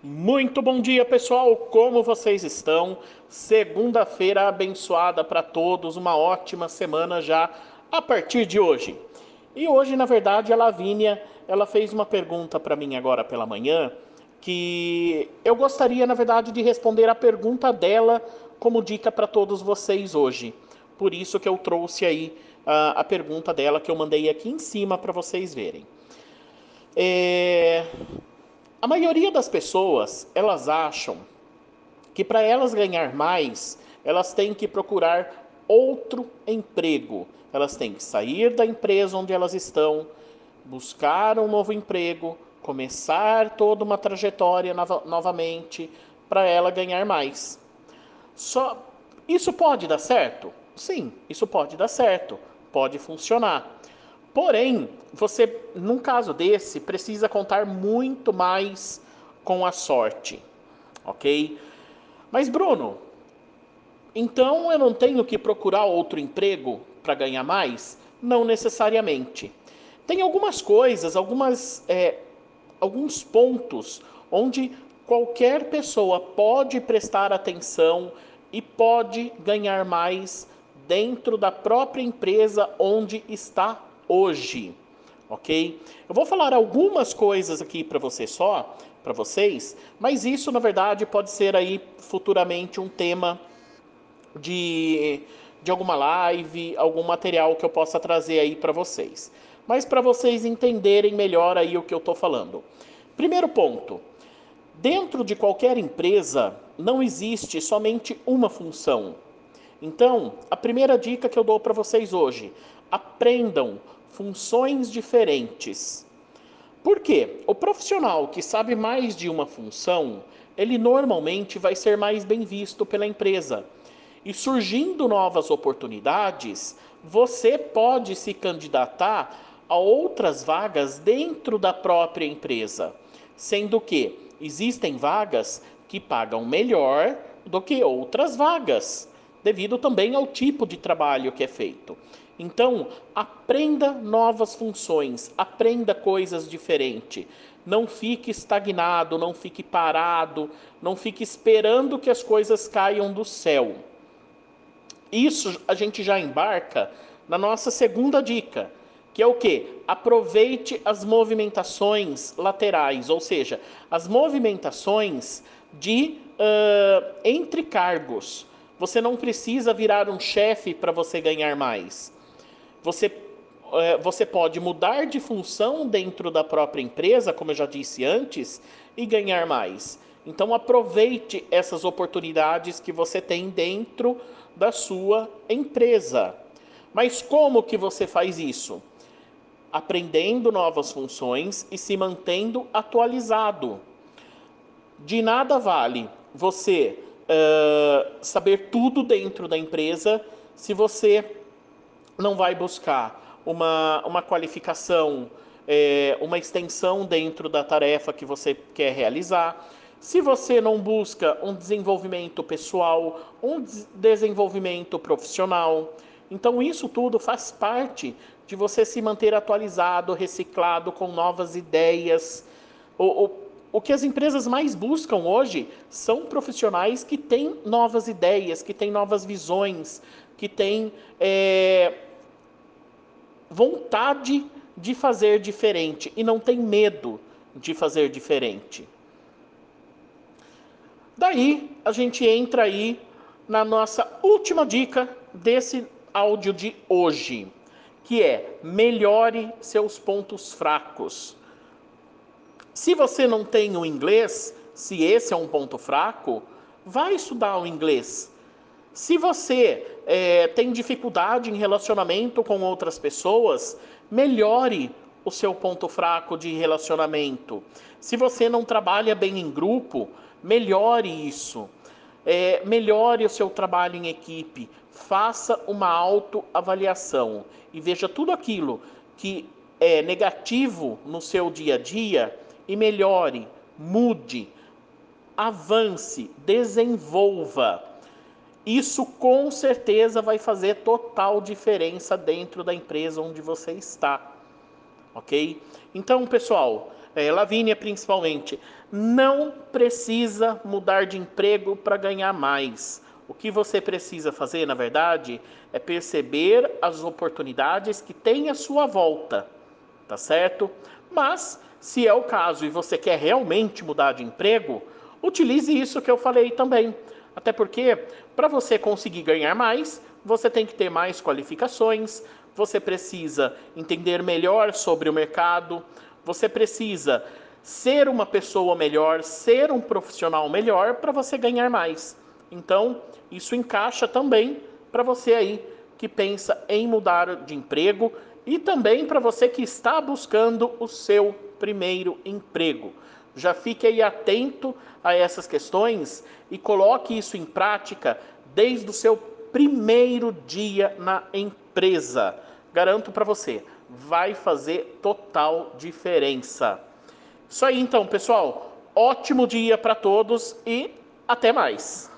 Muito bom dia, pessoal. Como vocês estão? Segunda-feira abençoada para todos, uma ótima semana já a partir de hoje. E hoje, na verdade, a Lavínia, ela fez uma pergunta para mim agora pela manhã, que eu gostaria, na verdade, de responder a pergunta dela como dica para todos vocês hoje. Por isso que eu trouxe aí uh, a pergunta dela que eu mandei aqui em cima para vocês verem. É, a maioria das pessoas, elas acham que para elas ganhar mais, elas têm que procurar outro emprego. Elas têm que sair da empresa onde elas estão, buscar um novo emprego, começar toda uma trajetória nova, novamente para ela ganhar mais. Só isso pode dar certo? Sim, isso pode dar certo, pode funcionar. Porém, você, num caso desse, precisa contar muito mais com a sorte, ok? Mas, Bruno, então eu não tenho que procurar outro emprego para ganhar mais? Não necessariamente. Tem algumas coisas, algumas, é, alguns pontos onde qualquer pessoa pode prestar atenção e pode ganhar mais dentro da própria empresa onde está hoje, ok? Eu vou falar algumas coisas aqui para você só, para vocês, mas isso na verdade pode ser aí futuramente um tema de, de alguma live, algum material que eu possa trazer aí para vocês. Mas para vocês entenderem melhor aí o que eu estou falando. Primeiro ponto. Dentro de qualquer empresa não existe somente uma função. Então, a primeira dica que eu dou para vocês hoje: aprendam funções diferentes. Por quê? O profissional que sabe mais de uma função, ele normalmente vai ser mais bem visto pela empresa. E surgindo novas oportunidades, você pode se candidatar a outras vagas dentro da própria empresa, sendo que existem vagas que pagam melhor do que outras vagas, devido também ao tipo de trabalho que é feito. Então, aprenda novas funções, aprenda coisas diferentes. Não fique estagnado, não fique parado, não fique esperando que as coisas caiam do céu. Isso a gente já embarca na nossa segunda dica, que é o que? Aproveite as movimentações laterais, ou seja, as movimentações de uh, entre cargos. Você não precisa virar um chefe para você ganhar mais. Você, é, você pode mudar de função dentro da própria empresa, como eu já disse antes, e ganhar mais. Então aproveite essas oportunidades que você tem dentro da sua empresa. Mas como que você faz isso? Aprendendo novas funções e se mantendo atualizado. De nada vale você saber tudo dentro da empresa se você não vai buscar uma, uma qualificação, é, uma extensão dentro da tarefa que você quer realizar. Se você não busca um desenvolvimento pessoal, um desenvolvimento profissional, então isso tudo faz parte de você se manter atualizado, reciclado, com novas ideias. O, o, o que as empresas mais buscam hoje são profissionais que têm novas ideias, que têm novas visões, que têm é, vontade de fazer diferente e não tem medo de fazer diferente. Daí a gente entra aí na nossa última dica desse áudio de hoje, que é melhore seus pontos fracos. Se você não tem o inglês, se esse é um ponto fraco, vai estudar o inglês. Se você é, tem dificuldade em relacionamento com outras pessoas, melhore o seu ponto fraco de relacionamento. Se você não trabalha bem em grupo, melhore isso. É, melhore o seu trabalho em equipe. Faça uma autoavaliação e veja tudo aquilo que é negativo no seu dia a dia e melhore, mude, avance, desenvolva. Isso com certeza vai fazer total diferença dentro da empresa onde você está. Ok? Então, pessoal, é, Lavínia principalmente, não precisa mudar de emprego para ganhar mais. O que você precisa fazer, na verdade, é perceber as oportunidades que tem à sua volta, tá certo? Mas, se é o caso e você quer realmente mudar de emprego, utilize isso que eu falei também. Até porque, para você conseguir ganhar mais, você tem que ter mais qualificações, você precisa entender melhor sobre o mercado, você precisa ser uma pessoa melhor, ser um profissional melhor para você ganhar mais. Então, isso encaixa também para você aí que pensa em mudar de emprego e também para você que está buscando o seu primeiro emprego. Já fique aí atento a essas questões e coloque isso em prática desde o seu primeiro dia na empresa. Garanto para você, vai fazer total diferença. Isso aí então, pessoal. Ótimo dia para todos e até mais.